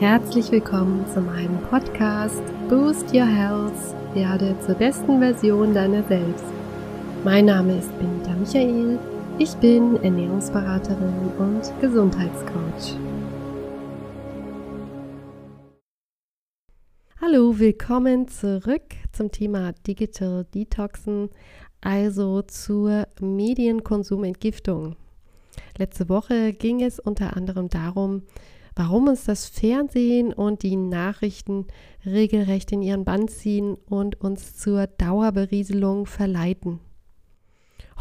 Herzlich willkommen zu meinem Podcast Boost Your Health, werde zur besten Version deiner selbst. Mein Name ist Benita Michael, ich bin Ernährungsberaterin und Gesundheitscoach. Hallo, willkommen zurück zum Thema Digital Detoxen, also zur Medienkonsumentgiftung. Letzte Woche ging es unter anderem darum, warum uns das Fernsehen und die Nachrichten regelrecht in ihren Bann ziehen und uns zur Dauerberieselung verleiten.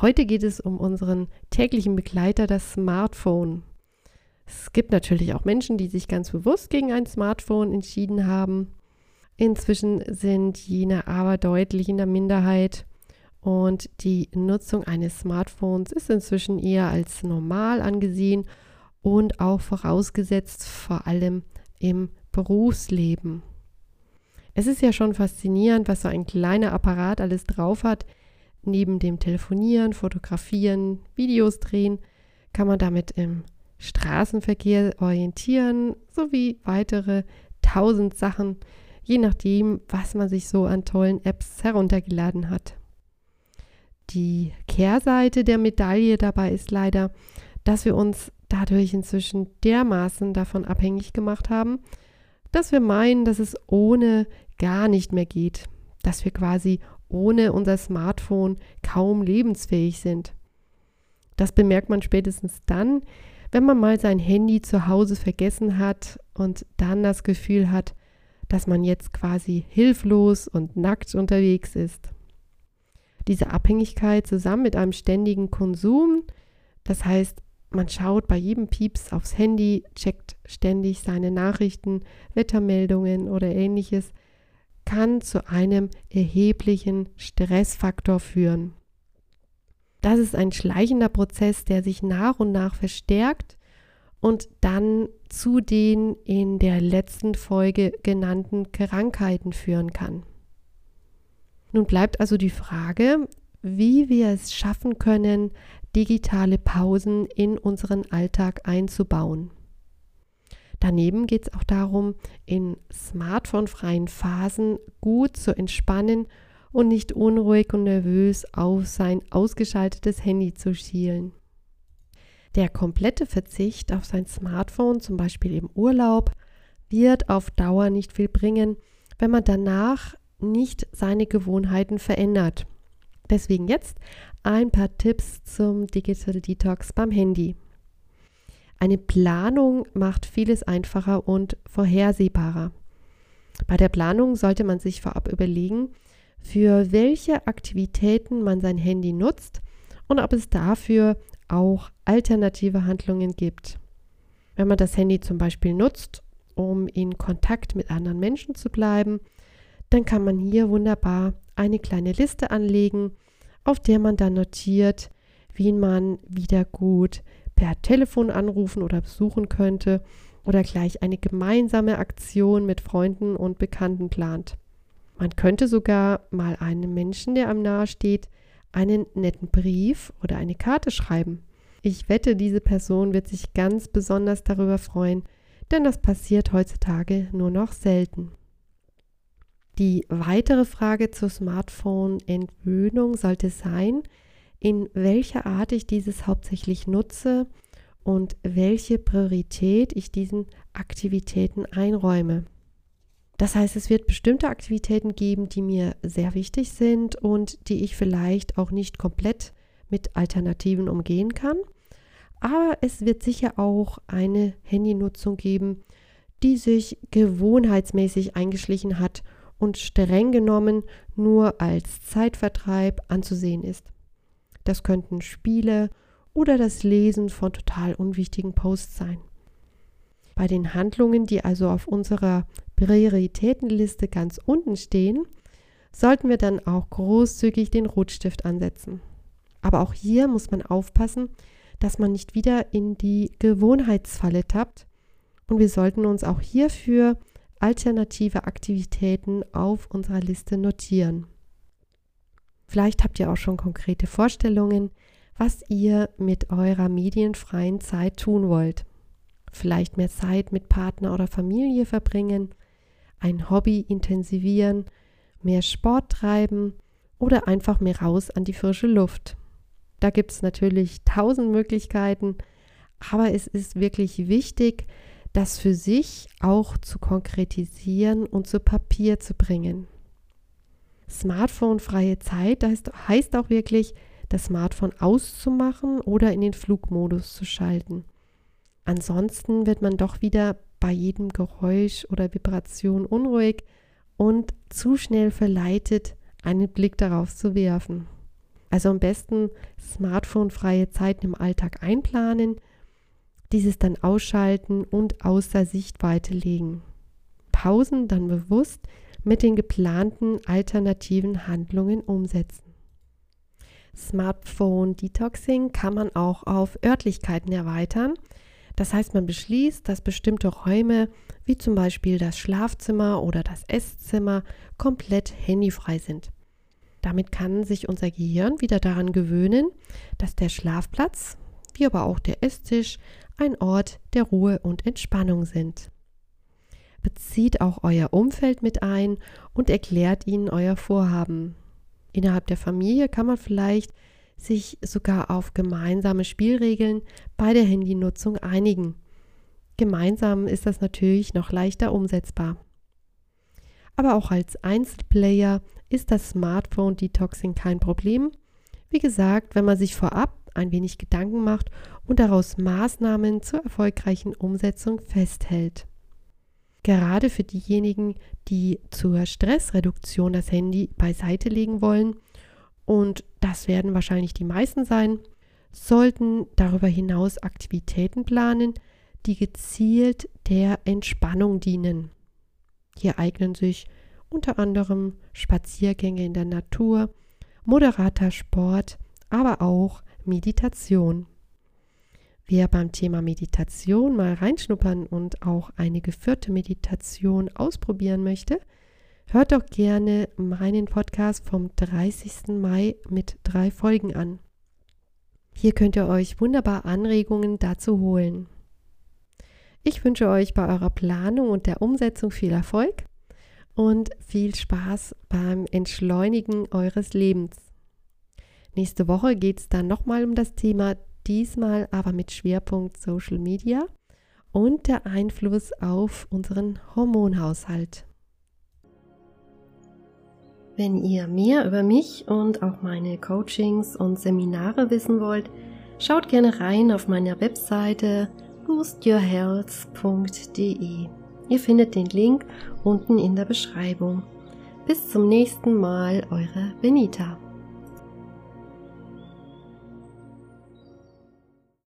Heute geht es um unseren täglichen Begleiter, das Smartphone. Es gibt natürlich auch Menschen, die sich ganz bewusst gegen ein Smartphone entschieden haben. Inzwischen sind jene aber deutlich in der Minderheit und die Nutzung eines Smartphones ist inzwischen eher als normal angesehen und auch vorausgesetzt vor allem im Berufsleben. Es ist ja schon faszinierend, was so ein kleiner Apparat alles drauf hat. Neben dem Telefonieren, Fotografieren, Videos drehen, kann man damit im Straßenverkehr orientieren, sowie weitere tausend Sachen, je nachdem, was man sich so an tollen Apps heruntergeladen hat. Die Kehrseite der Medaille dabei ist leider, dass wir uns dadurch inzwischen dermaßen davon abhängig gemacht haben, dass wir meinen, dass es ohne gar nicht mehr geht, dass wir quasi ohne unser Smartphone kaum lebensfähig sind. Das bemerkt man spätestens dann, wenn man mal sein Handy zu Hause vergessen hat und dann das Gefühl hat, dass man jetzt quasi hilflos und nackt unterwegs ist. Diese Abhängigkeit zusammen mit einem ständigen Konsum, das heißt man schaut bei jedem Pieps aufs Handy, checkt ständig seine Nachrichten, Wettermeldungen oder ähnliches, kann zu einem erheblichen Stressfaktor führen. Das ist ein schleichender Prozess, der sich nach und nach verstärkt und dann zu den in der letzten Folge genannten Krankheiten führen kann. Nun bleibt also die Frage, wie wir es schaffen können, digitale Pausen in unseren Alltag einzubauen. Daneben geht es auch darum, in smartphone-freien Phasen gut zu entspannen und nicht unruhig und nervös auf sein ausgeschaltetes Handy zu schielen. Der komplette Verzicht auf sein Smartphone, zum Beispiel im Urlaub, wird auf Dauer nicht viel bringen, wenn man danach nicht seine Gewohnheiten verändert. Deswegen jetzt ein paar Tipps zum Digital Detox beim Handy. Eine Planung macht vieles einfacher und vorhersehbarer. Bei der Planung sollte man sich vorab überlegen, für welche Aktivitäten man sein Handy nutzt und ob es dafür auch alternative Handlungen gibt. Wenn man das Handy zum Beispiel nutzt, um in Kontakt mit anderen Menschen zu bleiben, dann kann man hier wunderbar eine kleine Liste anlegen auf der man dann notiert, wen man wieder gut per Telefon anrufen oder besuchen könnte oder gleich eine gemeinsame Aktion mit Freunden und Bekannten plant. Man könnte sogar mal einem Menschen, der einem nahe steht, einen netten Brief oder eine Karte schreiben. Ich wette, diese Person wird sich ganz besonders darüber freuen, denn das passiert heutzutage nur noch selten. Die weitere Frage zur Smartphone-Entwöhnung sollte sein, in welcher Art ich dieses hauptsächlich nutze und welche Priorität ich diesen Aktivitäten einräume. Das heißt, es wird bestimmte Aktivitäten geben, die mir sehr wichtig sind und die ich vielleicht auch nicht komplett mit Alternativen umgehen kann. Aber es wird sicher auch eine Handynutzung geben, die sich gewohnheitsmäßig eingeschlichen hat und streng genommen nur als Zeitvertreib anzusehen ist. Das könnten Spiele oder das Lesen von total unwichtigen Posts sein. Bei den Handlungen, die also auf unserer Prioritätenliste ganz unten stehen, sollten wir dann auch großzügig den Rotstift ansetzen. Aber auch hier muss man aufpassen, dass man nicht wieder in die Gewohnheitsfalle tappt und wir sollten uns auch hierfür alternative Aktivitäten auf unserer Liste notieren. Vielleicht habt ihr auch schon konkrete Vorstellungen, was ihr mit eurer medienfreien Zeit tun wollt. vielleicht mehr Zeit mit Partner oder Familie verbringen, ein Hobby intensivieren, mehr Sport treiben oder einfach mehr raus an die frische Luft. Da gibt es natürlich tausend Möglichkeiten, aber es ist wirklich wichtig, das für sich auch zu konkretisieren und zu Papier zu bringen. Smartphone-freie Zeit das heißt auch wirklich, das Smartphone auszumachen oder in den Flugmodus zu schalten. Ansonsten wird man doch wieder bei jedem Geräusch oder Vibration unruhig und zu schnell verleitet, einen Blick darauf zu werfen. Also am besten smartphone-freie Zeiten im Alltag einplanen, dieses dann ausschalten und außer Sichtweite legen. Pausen dann bewusst mit den geplanten alternativen Handlungen umsetzen. Smartphone Detoxing kann man auch auf Örtlichkeiten erweitern. Das heißt, man beschließt, dass bestimmte Räume, wie zum Beispiel das Schlafzimmer oder das Esszimmer, komplett handyfrei sind. Damit kann sich unser Gehirn wieder daran gewöhnen, dass der Schlafplatz, wie aber auch der Esstisch, ein Ort der Ruhe und Entspannung sind. Bezieht auch euer Umfeld mit ein und erklärt ihnen euer Vorhaben. Innerhalb der Familie kann man vielleicht sich sogar auf gemeinsame Spielregeln bei der Handynutzung einigen. Gemeinsam ist das natürlich noch leichter umsetzbar. Aber auch als Einzelplayer ist das Smartphone Detoxing kein Problem. Wie gesagt, wenn man sich vorab ein wenig Gedanken macht und daraus Maßnahmen zur erfolgreichen Umsetzung festhält. Gerade für diejenigen, die zur Stressreduktion das Handy beiseite legen wollen, und das werden wahrscheinlich die meisten sein, sollten darüber hinaus Aktivitäten planen, die gezielt der Entspannung dienen. Hier eignen sich unter anderem Spaziergänge in der Natur, moderater Sport, aber auch Meditation. Wer beim Thema Meditation mal reinschnuppern und auch eine geführte Meditation ausprobieren möchte, hört doch gerne meinen Podcast vom 30. Mai mit drei Folgen an. Hier könnt ihr euch wunderbar Anregungen dazu holen. Ich wünsche euch bei eurer Planung und der Umsetzung viel Erfolg und viel Spaß beim Entschleunigen eures Lebens. Nächste Woche geht es dann nochmal um das Thema, diesmal aber mit Schwerpunkt Social Media und der Einfluss auf unseren Hormonhaushalt. Wenn ihr mehr über mich und auch meine Coachings und Seminare wissen wollt, schaut gerne rein auf meiner Webseite boostyourhealth.de. Ihr findet den Link unten in der Beschreibung. Bis zum nächsten Mal, eure Benita.